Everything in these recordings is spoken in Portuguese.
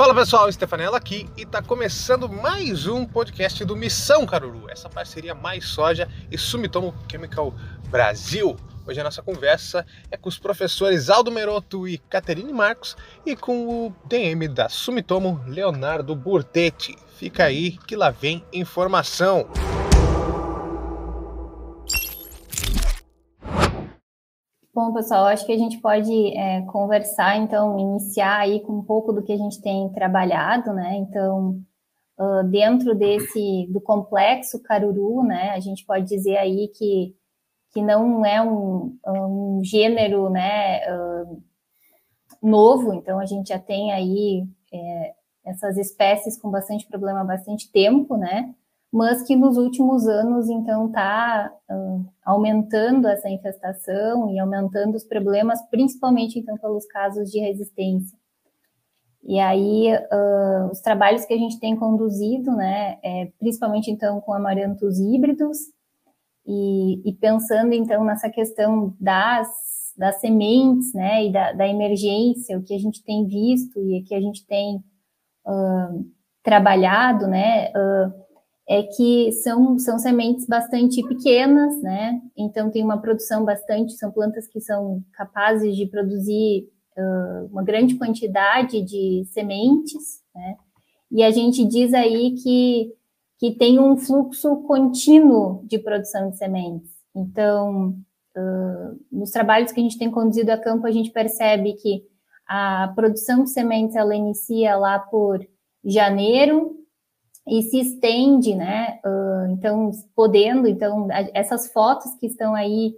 Fala pessoal, Stefanella aqui e está começando mais um podcast do Missão Caruru, essa parceria mais soja e Sumitomo Chemical Brasil. Hoje a nossa conversa é com os professores Aldo Meroto e Caterine Marcos e com o DM da Sumitomo, Leonardo Burtetti. Fica aí que lá vem informação. Bom, pessoal, acho que a gente pode é, conversar, então, iniciar aí com um pouco do que a gente tem trabalhado, né? Então, uh, dentro desse, do complexo Caruru, né, a gente pode dizer aí que, que não é um, um gênero, né, uh, novo, então a gente já tem aí é, essas espécies com bastante problema há bastante tempo, né? Mas que nos últimos anos, então, está uh, aumentando essa infestação e aumentando os problemas, principalmente, então, pelos casos de resistência. E aí, uh, os trabalhos que a gente tem conduzido, né, é, principalmente, então, com amarantos híbridos, e, e, pensando, então, nessa questão das, das sementes, né, e da, da, emergência, o que a gente tem visto e que a gente tem uh, trabalhado, né, é que são, são sementes bastante pequenas, né? Então tem uma produção bastante, são plantas que são capazes de produzir uh, uma grande quantidade de sementes, né? E a gente diz aí que, que tem um fluxo contínuo de produção de sementes. Então, uh, nos trabalhos que a gente tem conduzido a campo, a gente percebe que a produção de sementes ela inicia lá por janeiro, e se estende, né? Uh, então, podendo, então, essas fotos que estão aí,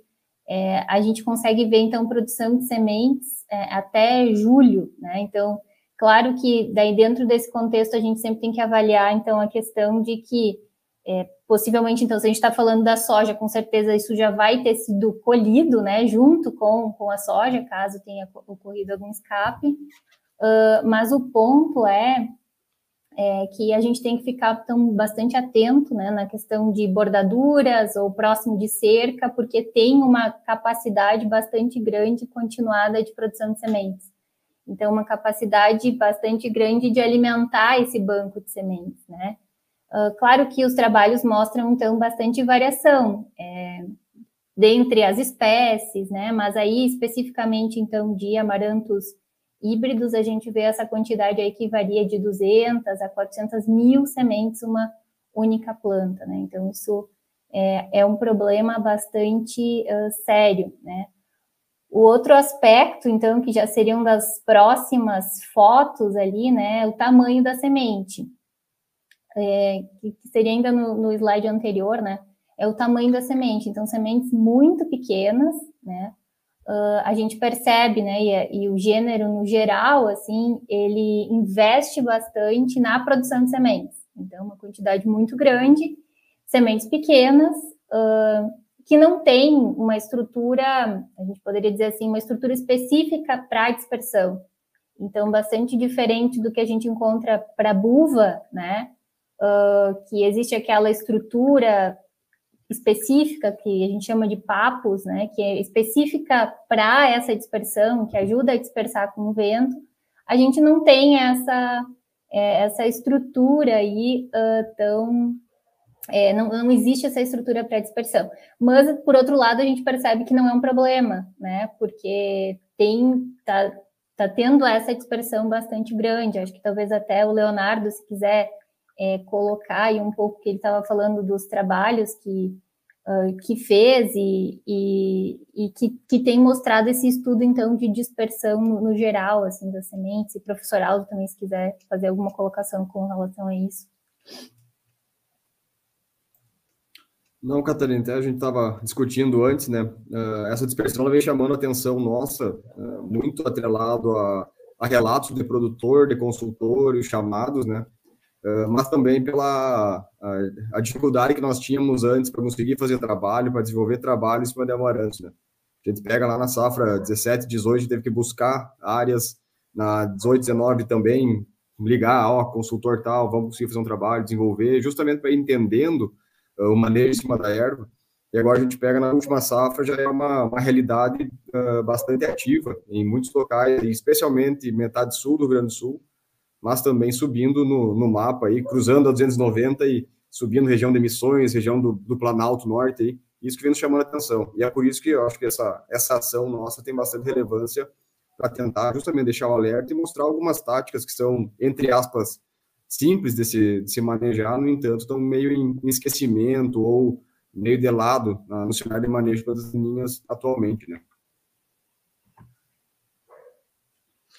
é, a gente consegue ver, então, produção de sementes é, até julho, né? Então, claro que daí dentro desse contexto a gente sempre tem que avaliar, então, a questão de que é, possivelmente, então, se a gente está falando da soja, com certeza isso já vai ter sido colhido, né, junto com, com a soja, caso tenha ocorrido algum escape. Uh, mas o ponto é é, que a gente tem que ficar tão, bastante atento né, na questão de bordaduras ou próximo de cerca, porque tem uma capacidade bastante grande continuada de produção de sementes. Então, uma capacidade bastante grande de alimentar esse banco de sementes, né? Uh, claro que os trabalhos mostram, então, bastante variação é, dentre as espécies, né? Mas aí, especificamente, então, de amarantos híbridos, a gente vê essa quantidade aí que varia de 200 a 400 mil sementes uma única planta, né? Então, isso é, é um problema bastante uh, sério, né? O outro aspecto, então, que já seriam das próximas fotos ali, né, é o tamanho da semente, é, que seria ainda no, no slide anterior, né, é o tamanho da semente. Então, sementes muito pequenas, né, uh, a gente percebe, né, e, e, o gênero no geral, assim, ele investe bastante na produção de sementes. Então, uma quantidade muito grande, sementes pequenas, uh, que não tem uma estrutura, a gente poderia dizer assim, uma estrutura específica para dispersão. Então, bastante diferente do que a gente encontra para buva, né? Uh, que existe aquela estrutura específica, que a gente chama de papos, né, que é específica para essa dispersão, que ajuda a dispersar com o vento, a gente não tem essa, é, essa estrutura aí uh, tão. É, não, não existe essa estrutura para dispersão. Mas, por outro lado, a gente percebe que não é um problema, né, porque tem. Tá, tá tendo essa dispersão bastante grande. Acho que talvez até o Leonardo, se quiser é, colocar aí um pouco que ele estava falando dos trabalhos que, que fez e, e, e, que, que tem mostrado esse estudo, então, de dispersão no, no geral, assim, das sementes, e professor Aldo também, se quiser fazer alguma colocação com relação a isso. Não, Catarina, a gente estava discutindo antes, né? Uh, essa dispersão vem chamando a atenção nossa, uh, muito atrelado a, a relatos de produtor, de consultor e chamados, né? Ah, mas também pela a, a, dificuldade que nós tínhamos antes para conseguir fazer trabalho, para desenvolver trabalho em cima de amarantos, né? A gente pega lá na safra 17, 18, a gente teve que buscar áreas, na 18, 19 também, ligar, ó, consultor tal, vamos conseguir fazer um trabalho, desenvolver, justamente para ir entendendo uh, o manejo em cima da erva. E agora a gente pega na última safra, já é uma, uma realidade uh, bastante ativa em muitos locais, especialmente metade sul do Rio Grande do Sul, mas também subindo no, no mapa aí, cruzando a 290 e subindo região de emissões, região do, do Planalto Norte aí, isso que vem nos chamando a atenção. E é por isso que eu acho que essa, essa ação nossa tem bastante relevância para tentar justamente deixar o alerta e mostrar algumas táticas que são, entre aspas, simples de se, de se manejar, no entanto, estão meio em, em esquecimento ou meio de lado no cenário de manejo das linhas atualmente, né?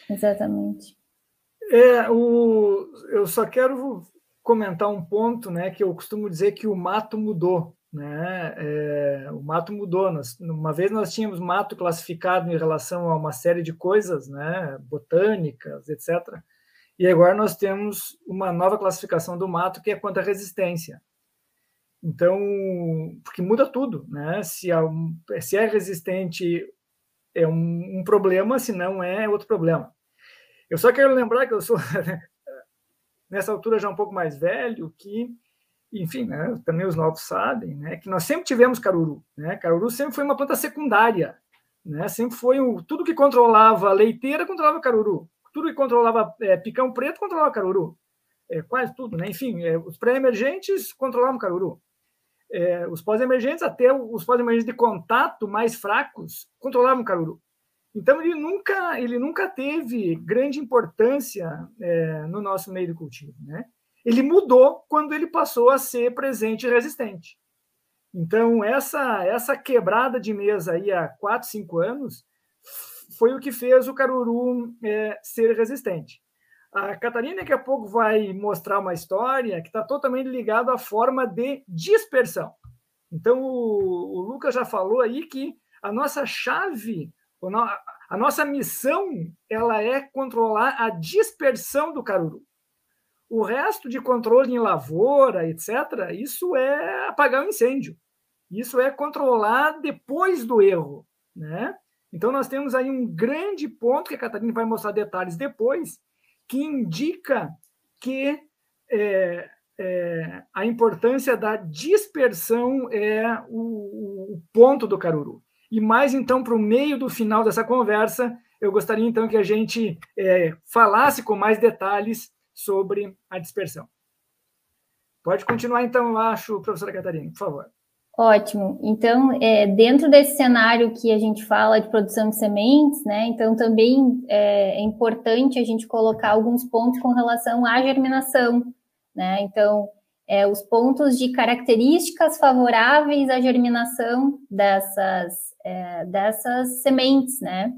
Exatamente. É, o, eu só quero comentar um ponto, né, que eu costumo dizer que o mato mudou, né? É, o mato mudou. Nós, uma vez nós tínhamos mato classificado em relação a uma série de coisas, né, botânicas, etc. E agora nós temos uma nova classificação do mato que é quanto à resistência. Então, porque muda tudo, né? Se é, se é resistente é um, um, problema, se não é, é outro problema. Eu só quero lembrar que eu sou, nessa altura, já um pouco mais velho, que, enfim, né, também os novos sabem, né, que nós sempre tivemos caruru. Né? Caruru sempre foi uma planta secundária. Né? Sempre foi o, tudo que controlava leiteira, controlava caruru. Tudo que controlava é, picão preto, controlava caruru. É, quase tudo. Né? Enfim, é, os pré-emergentes controlavam caruru. É, os pós-emergentes, até os pós-emergentes de contato mais fracos, controlavam caruru. Então ele nunca ele nunca teve grande importância é, no nosso meio de cultivo, né? Ele mudou quando ele passou a ser presente e resistente. Então essa essa quebrada de mesa aí há quatro, cinco anos foi o que fez o caruru é, ser resistente. A Catarina daqui a pouco vai mostrar uma história que está totalmente ligada à forma de dispersão. Então o, o Lucas já falou aí que a nossa chave a nossa missão ela é controlar a dispersão do caruru. O resto de controle em lavoura, etc., isso é apagar o incêndio. Isso é controlar depois do erro. Né? Então, nós temos aí um grande ponto, que a Catarina vai mostrar detalhes depois, que indica que é, é, a importância da dispersão é o, o ponto do caruru. E mais então para o meio do final dessa conversa, eu gostaria então que a gente é, falasse com mais detalhes sobre a dispersão. Pode continuar então, eu acho, professora Catarina, por favor. Ótimo. Então, é, dentro desse cenário que a gente fala de produção de sementes, né, então também é, é importante a gente colocar alguns pontos com relação à germinação, né? Então, é, os pontos de características favoráveis à germinação dessas é, dessas sementes, né?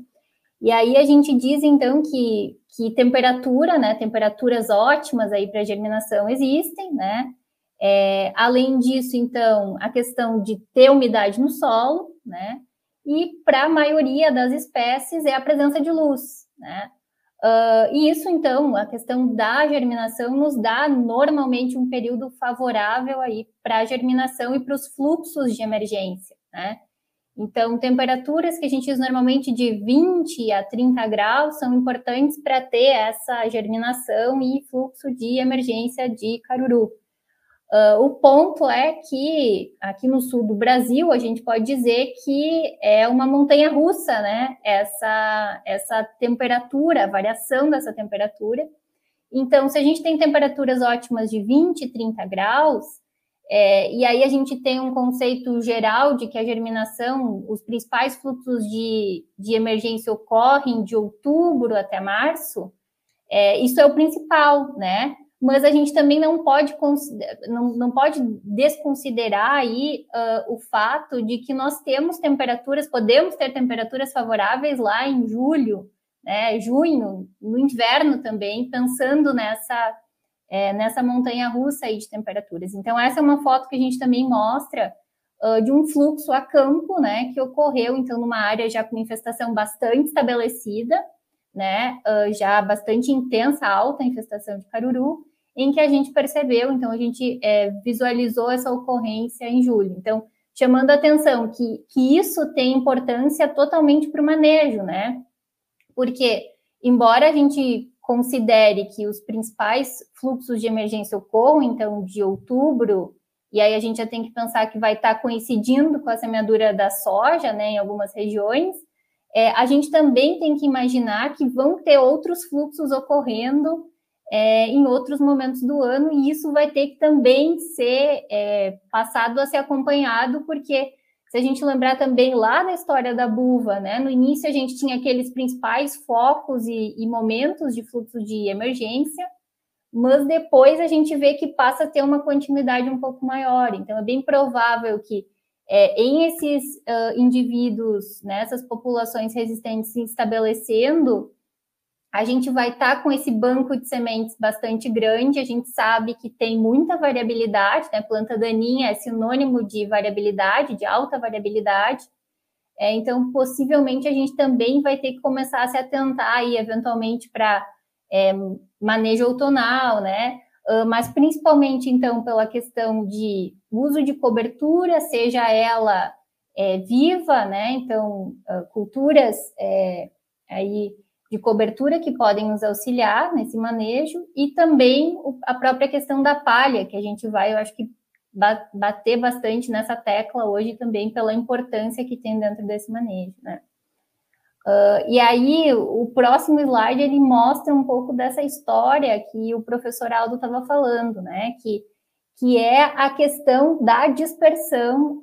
E aí a gente diz então que, que temperatura, né? Temperaturas ótimas aí para germinação existem, né? É, além disso, então, a questão de ter umidade no solo, né? E para a maioria das espécies é a presença de luz, né? Uh, e isso, então, a questão da germinação nos dá normalmente um período favorável aí para a germinação e para os fluxos de emergência, né? Então, temperaturas que a gente diz normalmente de 20 a 30 graus são importantes para ter essa germinação e fluxo de emergência de caruru. Uh, o ponto é que aqui no sul do Brasil a gente pode dizer que é uma montanha russa, né? Essa, essa temperatura, a variação dessa temperatura. Então, se a gente tem temperaturas ótimas de 20, 30 graus, é, e aí a gente tem um conceito geral de que a germinação, os principais fluxos de, de emergência ocorrem de outubro até março. É, isso é o principal, né? Mas a gente também não pode, não, não pode desconsiderar aí uh, o fato de que nós temos temperaturas, podemos ter temperaturas favoráveis lá em julho, né, junho, no inverno também, pensando nessa é, nessa montanha russa aí de temperaturas. Então, essa é uma foto que a gente também mostra uh, de um fluxo a campo, né, que ocorreu, então, numa área já com infestação bastante estabelecida, né, uh, já bastante intensa, alta infestação de caruru, em que a gente percebeu, então, a gente é, visualizou essa ocorrência em julho. Então, chamando a atenção que, que isso tem importância totalmente para o manejo, né, porque, embora a gente considere que os principais fluxos de emergência ocorram, então, de outubro, e aí a gente já tem que pensar que vai estar coincidindo com a semeadura da soja, né, em algumas regiões, é, a gente também tem que imaginar que vão ter outros fluxos ocorrendo é, em outros momentos do ano, e isso vai ter que também ser é, passado a ser acompanhado, porque se a gente lembrar também lá da história da buva, né, no início a gente tinha aqueles principais focos e, e momentos de fluxo de emergência, mas depois a gente vê que passa a ter uma continuidade um pouco maior. Então, é bem provável que é, em esses uh, indivíduos, nessas né, populações resistentes se estabelecendo, a gente vai estar tá com esse banco de sementes bastante grande. A gente sabe que tem muita variabilidade, né? Planta daninha é sinônimo de variabilidade, de alta variabilidade. É, então, possivelmente, a gente também vai ter que começar a se atentar aí, eventualmente, para é, manejo outonal, né? Uh, mas principalmente, então, pela questão de uso de cobertura, seja ela é, viva, né? Então, uh, culturas é, aí de cobertura que podem nos auxiliar nesse manejo e também a própria questão da palha, que a gente vai, eu acho que bater bastante nessa tecla hoje também pela importância que tem dentro desse manejo, né? Uh, e aí, o próximo slide, ele mostra um pouco dessa história que o professor Aldo estava falando, né? Que, que é a questão da dispersão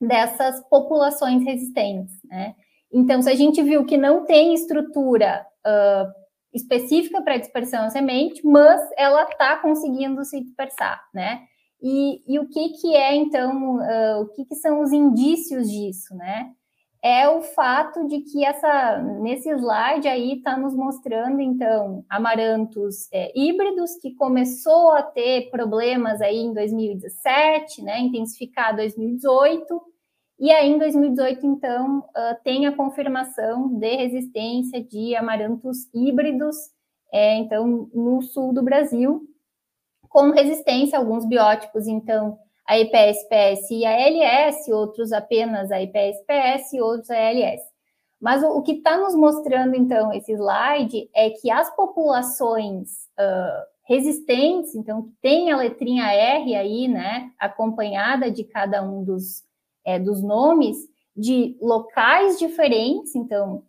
dessas populações resistentes, né? Então, se a gente viu que não tem estrutura uh, específica para dispersão semente, mas ela está conseguindo se dispersar, né? E, e, o que, que é, então, uh, o que, que são os indícios disso, né? É o fato de que essa, nesse slide aí está nos mostrando, então, amarantos é, híbridos, que começou a ter problemas aí em 2017, né? Intensificar 2018, e aí, em 2018, então, uh, tem a confirmação de resistência de amarantos híbridos, é, então, no sul do Brasil, com resistência a alguns biótipos, então, a IPS-PS e a ALS, outros apenas a IPS-PS e outros a ALS. Mas o, o que está nos mostrando, então, esse slide é que as populações uh, resistentes, então, que tem a letrinha R aí, né, acompanhada de cada um dos é, dos nomes de locais diferentes, então,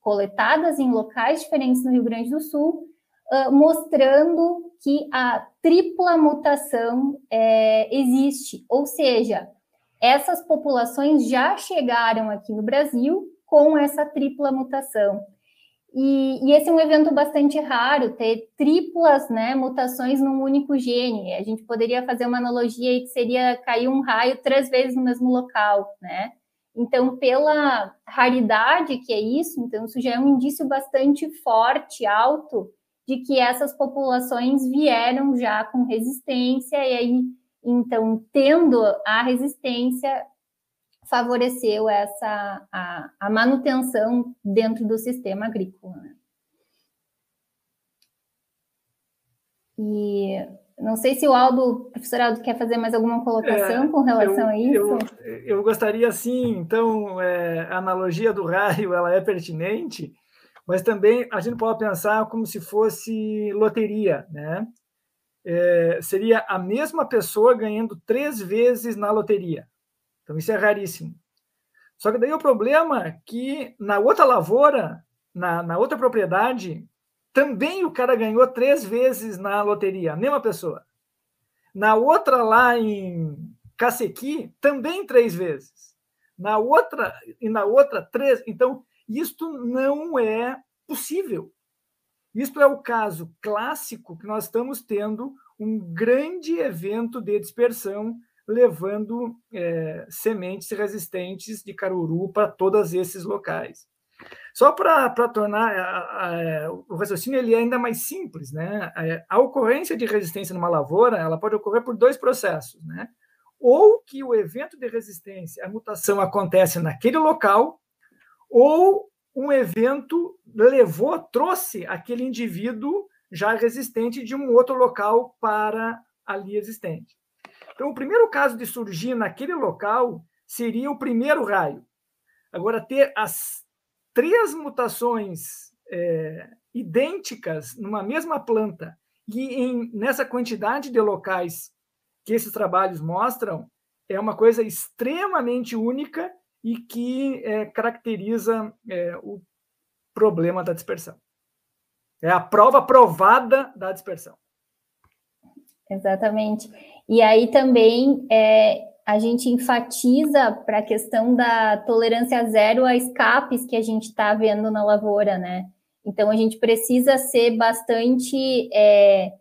coletadas em locais diferentes no Rio Grande do Sul, uh, mostrando que a tripla mutação é, existe, ou seja, essas populações já chegaram aqui no Brasil com essa tripla mutação. E, e, esse é um evento bastante raro, ter triplas né, mutações num único gene. A gente poderia fazer uma analogia aí que seria cair um raio três vezes no mesmo local, né? Então, pela raridade que é isso, então isso já é um indício bastante forte, alto, de que essas populações vieram já com resistência, e aí, então, tendo a resistência, favoreceu essa a, a manutenção dentro do sistema agrícola. Né? E não sei se o Aldo, professor Aldo, quer fazer mais alguma colocação é, com relação eu, a isso. Eu, eu gostaria, sim, então, é, a analogia do raio ela é pertinente, mas também a gente pode pensar como se fosse loteria, né? É, seria a mesma pessoa ganhando três vezes na loteria. Então, isso é raríssimo. Só que daí o problema é que na outra lavoura, na, na outra propriedade, também o cara ganhou três vezes na loteria, a mesma pessoa. Na outra lá em Cacequi, também três vezes. Na outra e na outra três. Então, isto não é possível. Isto é o caso clássico que nós estamos tendo um grande evento de dispersão levando é, sementes resistentes de caruru para todos esses locais. Só para tornar a, a, o raciocínio ele é ainda mais simples, né? É, a ocorrência de resistência numa lavoura ela pode ocorrer por dois processos, né? Ou que o evento de resistência, a mutação acontece naquele local, ou um evento levou, trouxe aquele indivíduo já resistente de um outro local para ali existente. Então, o primeiro caso de surgir naquele local seria o primeiro raio. Agora, ter as três mutações é, idênticas numa mesma planta e em, nessa quantidade de locais que esses trabalhos mostram é uma coisa extremamente única e que é, caracteriza é, o problema da dispersão. É a prova provada da dispersão. Exatamente. E aí também é, a gente enfatiza para a questão da tolerância zero a escapes que a gente está vendo na lavoura, né? Então a gente precisa ser bastante. É,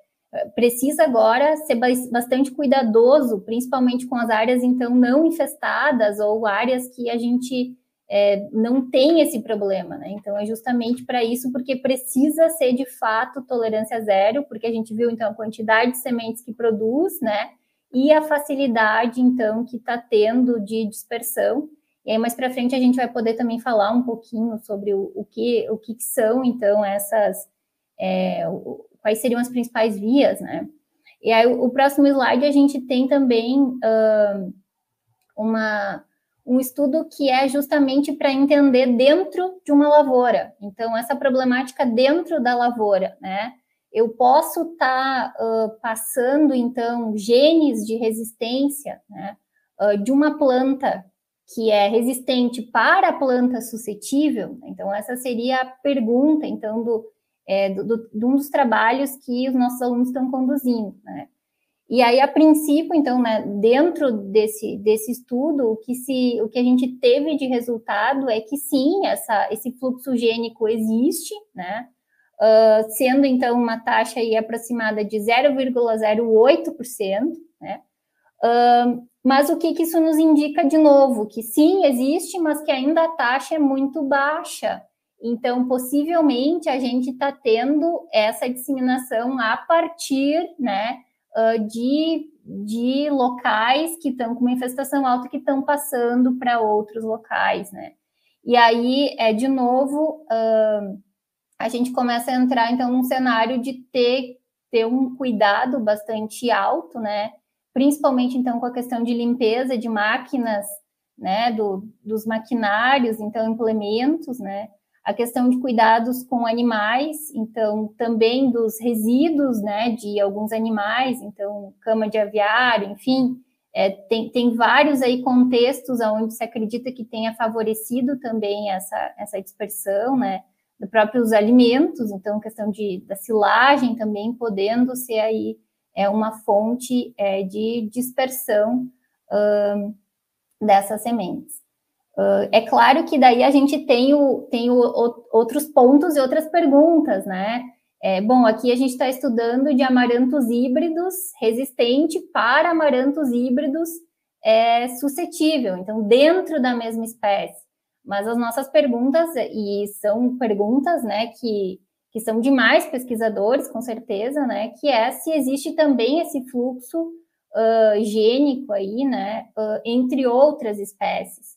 precisa agora ser bastante cuidadoso, principalmente com as áreas então não infestadas ou áreas que a gente é, não tem esse problema, né? Então é justamente para isso, porque precisa ser de fato tolerância zero, porque a gente viu então a quantidade de sementes que produz, né? E a facilidade então que está tendo de dispersão. E aí mais para frente a gente vai poder também falar um pouquinho sobre o, o que o que são então essas é, quais seriam as principais vias, né? E aí o, o próximo slide a gente tem também uh, uma um estudo que é justamente para entender dentro de uma lavoura. Então, essa problemática dentro da lavoura, né? Eu posso estar tá, uh, passando, então, genes de resistência né, uh, de uma planta que é resistente para a planta suscetível. Então, essa seria a pergunta, então, do, é, do, do, de um dos trabalhos que os nossos alunos estão conduzindo, né? E aí, a princípio, então, né, dentro desse, desse estudo, o que, se, o que a gente teve de resultado é que sim, essa, esse fluxo gênico existe, né? Uh, sendo então uma taxa aí aproximada de 0,08%, né? Uh, mas o que, que isso nos indica de novo? Que sim, existe, mas que ainda a taxa é muito baixa. Então, possivelmente, a gente está tendo essa disseminação a partir, né? Uh, de, de locais que estão com uma infestação alta que estão passando para outros locais, né? E aí, é de novo, uh, a gente começa a entrar, então, num cenário de ter, ter um cuidado bastante alto, né? Principalmente, então, com a questão de limpeza de máquinas, né? Do, dos maquinários, então, implementos, né? A questão de cuidados com animais, então também dos resíduos, né, de alguns animais, então cama de aviário, enfim, é, tem, tem vários aí contextos onde se acredita que tenha favorecido também essa, essa dispersão, né, dos próprios alimentos, então questão de, da silagem também podendo ser aí é uma fonte é, de dispersão dessas sementes. Uh, é claro que daí a gente tem, o, tem o, o, outros pontos e outras perguntas, né? É, bom, aqui a gente está estudando de amarantos híbridos resistente para amarantos híbridos é, suscetível, então dentro da mesma espécie. Mas as nossas perguntas, e são perguntas né, que, que são de mais pesquisadores, com certeza, né? Que é se existe também esse fluxo uh, gênico aí, né? Uh, entre outras espécies.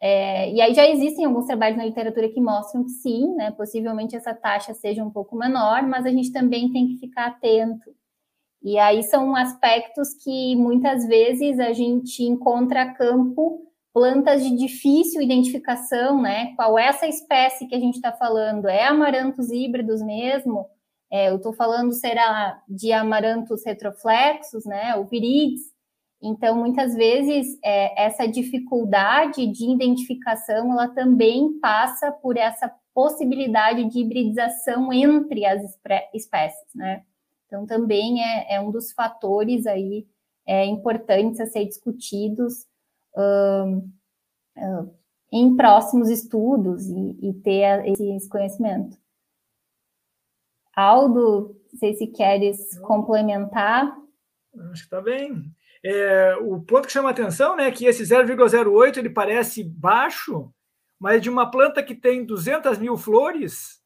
É, e aí já existem alguns trabalhos na literatura que mostram que sim, né, possivelmente essa taxa seja um pouco menor, mas a gente também tem que ficar atento. E aí são aspectos que muitas vezes a gente encontra a campo plantas de difícil identificação, né? Qual é essa espécie que a gente está falando? É amarantos híbridos mesmo? É, eu estou falando, será de amarantos retroflexos, né? O virides, então, muitas vezes, é, essa dificuldade de identificação, ela também passa por essa possibilidade de hibridização entre as espécies, né? Então, também é, é um dos fatores aí é, importantes a ser discutidos uh, uh, em próximos estudos e, e ter a, esse conhecimento. Aldo, não sei se queres complementar. Acho que está bem. É, o ponto que chama atenção né, é que esse 0,08 ele parece baixo, mas de uma planta que tem 200 mil flores,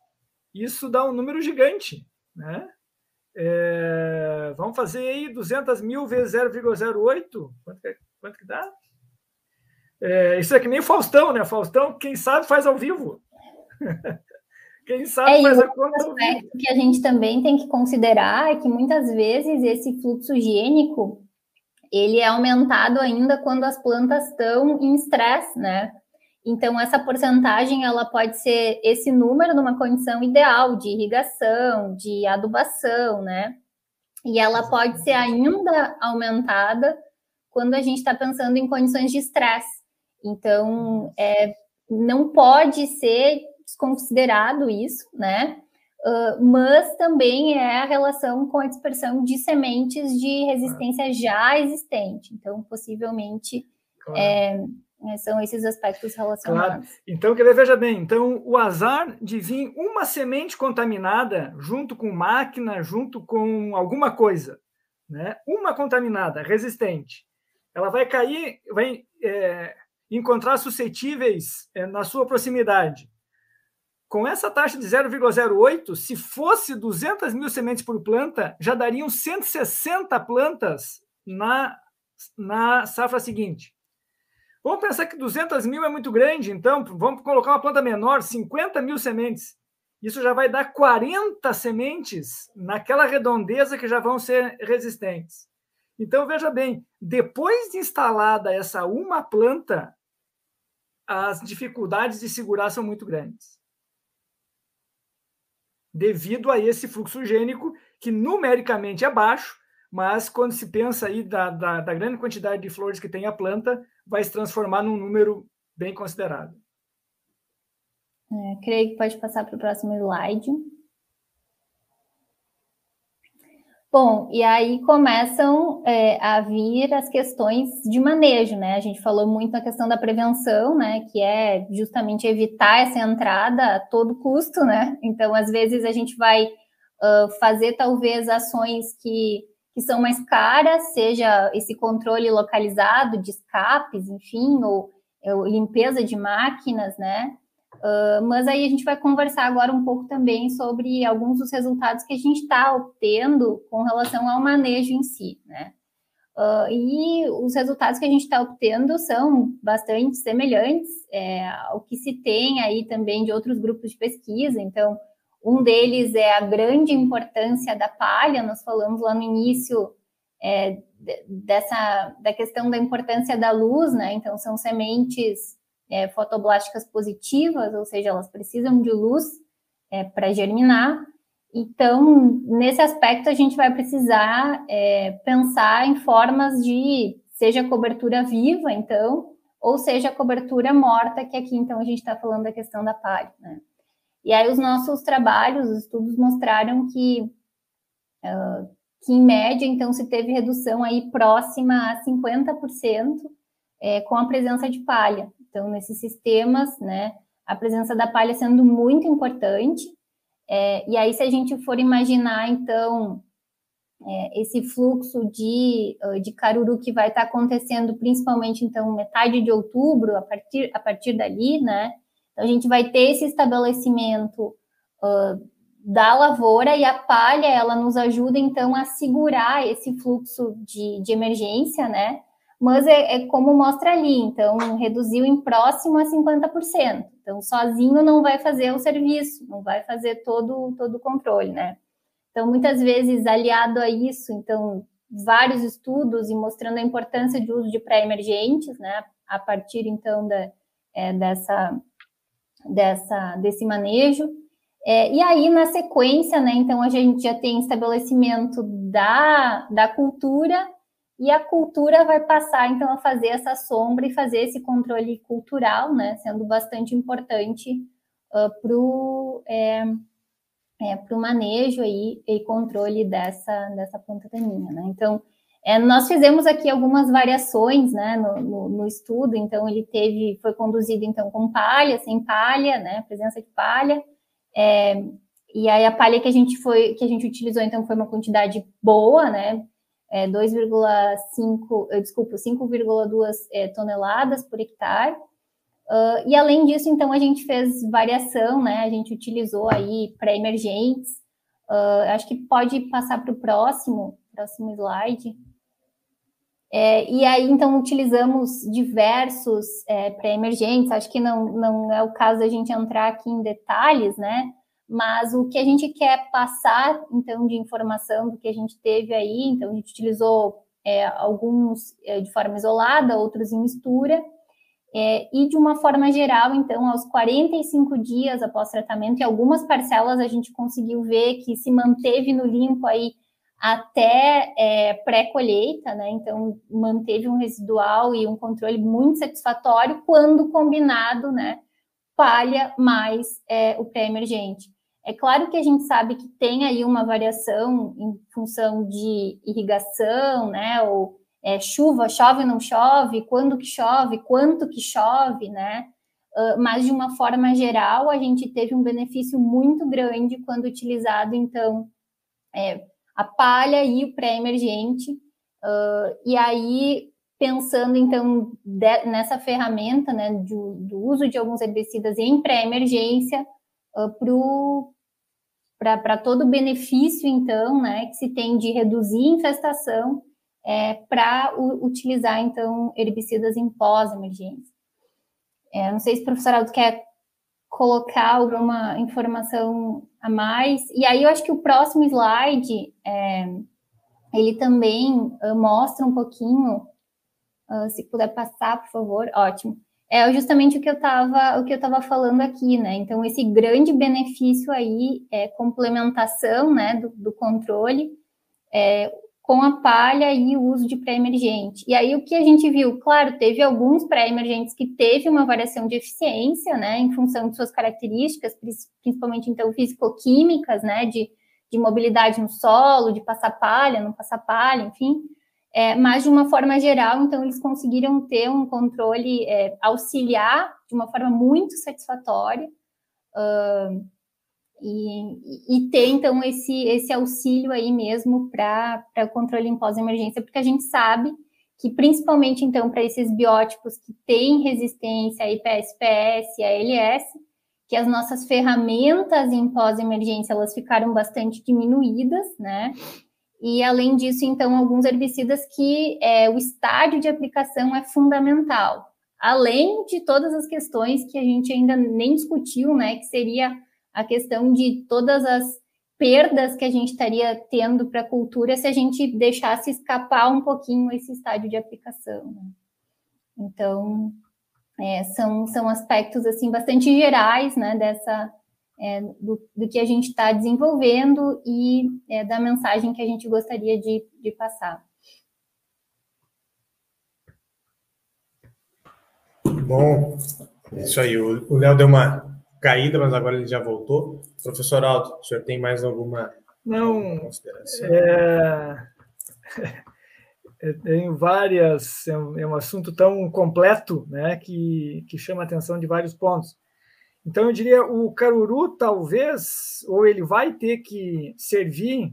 isso dá um número gigante. Né? É, vamos fazer aí 200 mil vezes 0,08, quanto, que, quanto que dá? É, isso é que nem o Faustão, né? Faustão, quem sabe, faz ao vivo. Quem sabe é, faz a conta. aspecto que a gente também tem que considerar é que muitas vezes esse fluxo higiênico ele é aumentado ainda quando as plantas estão em estresse, né? Então, essa porcentagem, ela pode ser esse número numa condição ideal de irrigação, de adubação, né? E ela pode ser ainda aumentada quando a gente está pensando em condições de estresse. Então, é, não pode ser desconsiderado isso, né? Uh, mas também é a relação com a dispersão de sementes de resistência já existente. Então, possivelmente, claro. é, é são esses aspectos relacionados. Claro. Então, que veja bem, então o azar de vir uma semente contaminada junto com máquina, junto com alguma coisa, né? Uma contaminada, resistente, ela vai cair, vai é, encontrar suscetíveis é, na sua proximidade. Com essa taxa de 0,08, se fosse 200 mil sementes por planta, já dariam 160 plantas na, na safra seguinte. Vamos pensar que 200 mil é muito grande, então vamos colocar uma planta menor, 50 mil sementes. Isso já vai dar 40 sementes naquela redondeza que já vão ser resistentes. Então, veja bem, depois de instalada essa uma planta, as dificuldades de segurar são muito grandes. Devido a esse fluxo gênico, que numericamente é baixo, mas quando se pensa aí da, da, da grande quantidade de flores que tem a planta, vai se transformar num número bem considerável. É, creio que pode passar para o próximo slide. Bom, e aí começam é, a vir as questões de manejo, né? A gente falou muito na questão da prevenção, né? Que é justamente evitar essa entrada a todo custo, né? Então, às vezes, a gente vai uh, fazer talvez ações que, que são mais caras, seja esse controle localizado de escapes, enfim, ou, ou limpeza de máquinas, né? Uh, mas aí a gente vai conversar agora um pouco também sobre alguns dos resultados que a gente está obtendo com relação ao manejo em si, né? Uh, e os resultados que a gente está obtendo são bastante semelhantes é, ao que se tem aí também de outros grupos de pesquisa. Então, um deles é a grande importância da palha. Nós falamos lá no início é, dessa da questão da importância da luz, né? Então, são sementes é, fotoblásticas positivas, ou seja, elas precisam de luz é, para germinar. Então, nesse aspecto, a gente vai precisar é, pensar em formas de, seja cobertura viva, então, ou seja cobertura morta, que aqui, então, a gente está falando da questão da palha. Né? E aí, os nossos trabalhos, os estudos mostraram que, uh, que, em média, então, se teve redução aí próxima a 50% é, com a presença de palha. Então, nesses sistemas, né, a presença da palha sendo muito importante. É, e aí, se a gente for imaginar, então, é, esse fluxo de, de caruru que vai estar acontecendo principalmente, então, metade de outubro, a partir, a partir dali, né? Então, a gente vai ter esse estabelecimento uh, da lavoura e a palha, ela nos ajuda, então, a segurar esse fluxo de, de emergência, né? Mas é, é, como mostra ali, então reduziu em próximo a 50%. Então, sozinho não vai fazer o serviço, não vai fazer todo, todo o controle, né? Então, muitas vezes, aliado a isso, então, vários estudos e mostrando a importância de uso de pré-emergentes, né? A partir, então, da, é, dessa, dessa, desse manejo. É, e aí, na sequência, né? Então, a gente já tem estabelecimento da, da cultura e a cultura vai passar, então, a fazer essa sombra e fazer esse controle cultural, né? Sendo bastante importante uh, para o é, é, manejo aí, e controle dessa, dessa planta daninha, né? Então, é, nós fizemos aqui algumas variações, né, no, no, no, estudo, então ele teve, foi conduzido, então, com palha, sem palha, né, presença de palha, é, e aí a palha que a gente foi, que a gente utilizou, então, foi uma quantidade boa, né, é, 2,5, desculpa, 5,2 é, toneladas por hectare. Uh, e além disso, então, a gente fez variação, né? A gente utilizou aí pré-emergentes. Uh, acho que pode passar para o próximo, próximo slide. É, e aí, então, utilizamos diversos é, pré-emergentes. Acho que não, não é o caso da gente entrar aqui em detalhes, né? Mas o que a gente quer passar, então, de informação do que a gente teve aí, então, a gente utilizou é, alguns é, de forma isolada, outros em mistura, é, e de uma forma geral, então, aos 45 dias após tratamento, em algumas parcelas a gente conseguiu ver que se manteve no limpo aí até é, pré-colheita, né? Então, manteve um residual e um controle muito satisfatório quando combinado, né? Palha mais é, o pré-emergente. É claro que a gente sabe que tem aí uma variação em função de irrigação, né? Ou é, chuva, chove ou não chove, quando que chove, quanto que chove, né? Uh, mas de uma forma geral, a gente teve um benefício muito grande quando utilizado, então, é, a palha e o pré-emergente. Uh, e aí, pensando, então, de, nessa ferramenta, né, do, do, uso de alguns herbicidas em pré-emergência, uh, para todo o benefício, então, né, que se tem de reduzir infestação é, para utilizar, então, herbicidas em pós-emergência. É, não sei se o professor Aldo quer colocar alguma informação a mais. E aí eu acho que o próximo slide, é, ele também uh, mostra um pouquinho, uh, se puder passar, por favor, ótimo. É justamente o que eu estava o que eu estava falando aqui, né? Então esse grande benefício aí é complementação, né, do, do controle. É, com a palha e o uso de pré-emergente. E aí o que a gente viu, claro, teve alguns pré-emergentes que teve uma variação de eficiência, né, em função de suas características, principalmente então físico-químicas, né, de, de mobilidade no solo, de passar palha, não passar palha, enfim. É, mas de uma forma geral, então eles conseguiram ter um controle é, auxiliar de uma forma muito satisfatória. Uh, e, e ter, então, esse, esse auxílio aí mesmo para o controle em pós-emergência, porque a gente sabe que, principalmente, então, para esses biótipos que têm resistência a IPSPS a ALS, que as nossas ferramentas em pós-emergência, elas ficaram bastante diminuídas, né? E, além disso, então, alguns herbicidas que é, o estádio de aplicação é fundamental, além de todas as questões que a gente ainda nem discutiu, né? Que seria a questão de todas as perdas que a gente estaria tendo para a cultura se a gente deixasse escapar um pouquinho esse estádio de aplicação. Né? Então, é, são, são aspectos assim bastante gerais né, dessa, é, do, do, que a gente está desenvolvendo e é, da mensagem que a gente gostaria de, de passar. Bom, isso aí. O Léo deu uma caída, mas agora ele já voltou. Professor Aldo, o senhor tem mais alguma Não, consideração? É... Eu tenho várias, é um, é um assunto tão completo né, que, que chama a atenção de vários pontos. Então, eu diria, o caruru talvez, ou ele vai ter que servir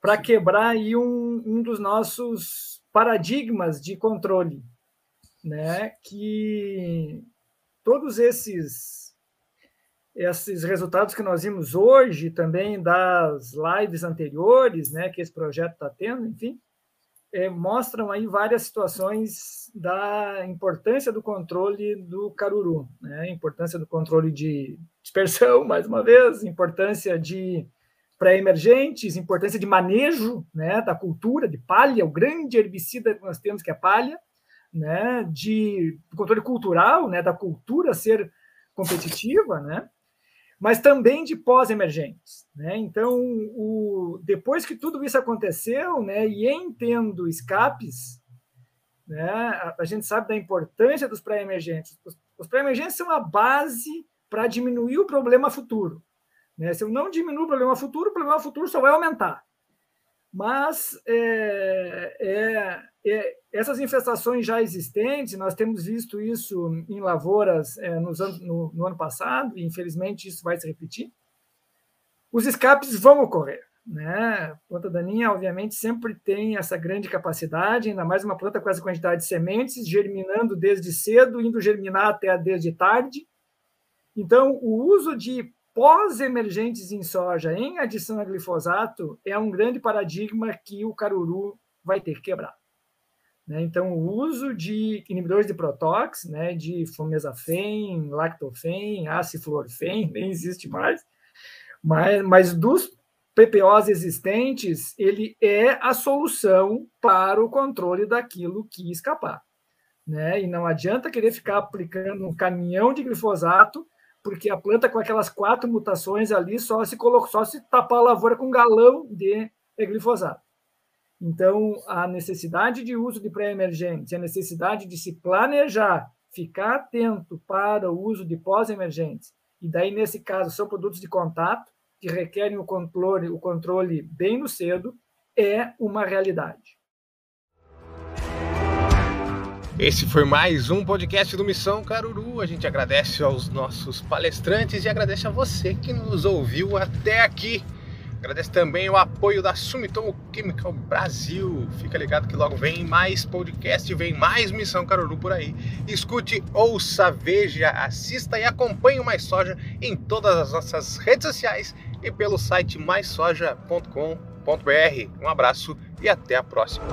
para quebrar aí um, um dos nossos paradigmas de controle, né? que todos esses esses resultados que nós vimos hoje, também das lives anteriores, né, que esse projeto está tendo, enfim, é, mostram aí várias situações da importância do controle do caruru, né, importância do controle de dispersão, mais uma vez, importância de pré-emergentes, importância de manejo né, da cultura de palha, o grande herbicida que nós temos que é palha, né, de controle cultural, né, da cultura ser competitiva, né, mas também de pós-emergentes. Né? Então, o, depois que tudo isso aconteceu, né, e em tendo escapes, né, a, a gente sabe da importância dos pré-emergentes. Os, os pré-emergentes são a base para diminuir o problema futuro. Né? Se eu não diminuir o problema futuro, o problema futuro só vai aumentar. Mas é, é, é, essas infestações já existentes, nós temos visto isso em lavouras é, nos no, no, ano passado, e infelizmente isso vai se repetir. Os escapes vão ocorrer. Né? A planta daninha, obviamente, sempre tem essa grande capacidade, ainda mais uma planta com essa quantidade de sementes, germinando desde cedo, indo germinar até desde tarde. Então, o uso de pós-emergentes em soja em adição a glifosato é um grande paradigma que o caruru vai ter que quebrar. Né? Então, o uso de inibidores de protox, né, de fomezafem, lactofen, aciflorfen, nem existe mais, mas, mas dos PPOs existentes, ele é a solução para o controle daquilo que escapar. Né? E não adianta querer ficar aplicando um caminhão de glifosato porque a planta com aquelas quatro mutações ali só se colocou, só se tapar a lavoura com um galão de glifosato. Então, a necessidade de uso de pré-emergentes, a necessidade de se planejar, ficar atento para o uso de pós-emergentes, e daí, nesse caso, são produtos de contato, que requerem o controle, o controle bem no cedo, é uma realidade. Esse foi mais um podcast do Missão Caruru. A gente agradece aos nossos palestrantes e agradece a você que nos ouviu até aqui. Agradece também o apoio da Sumitomo Chemical Brasil. Fica ligado que logo vem mais podcast, vem mais Missão Caruru por aí. Escute, ouça, veja, assista e acompanhe o Mais Soja em todas as nossas redes sociais e pelo site maissoja.com.br. Um abraço e até a próxima.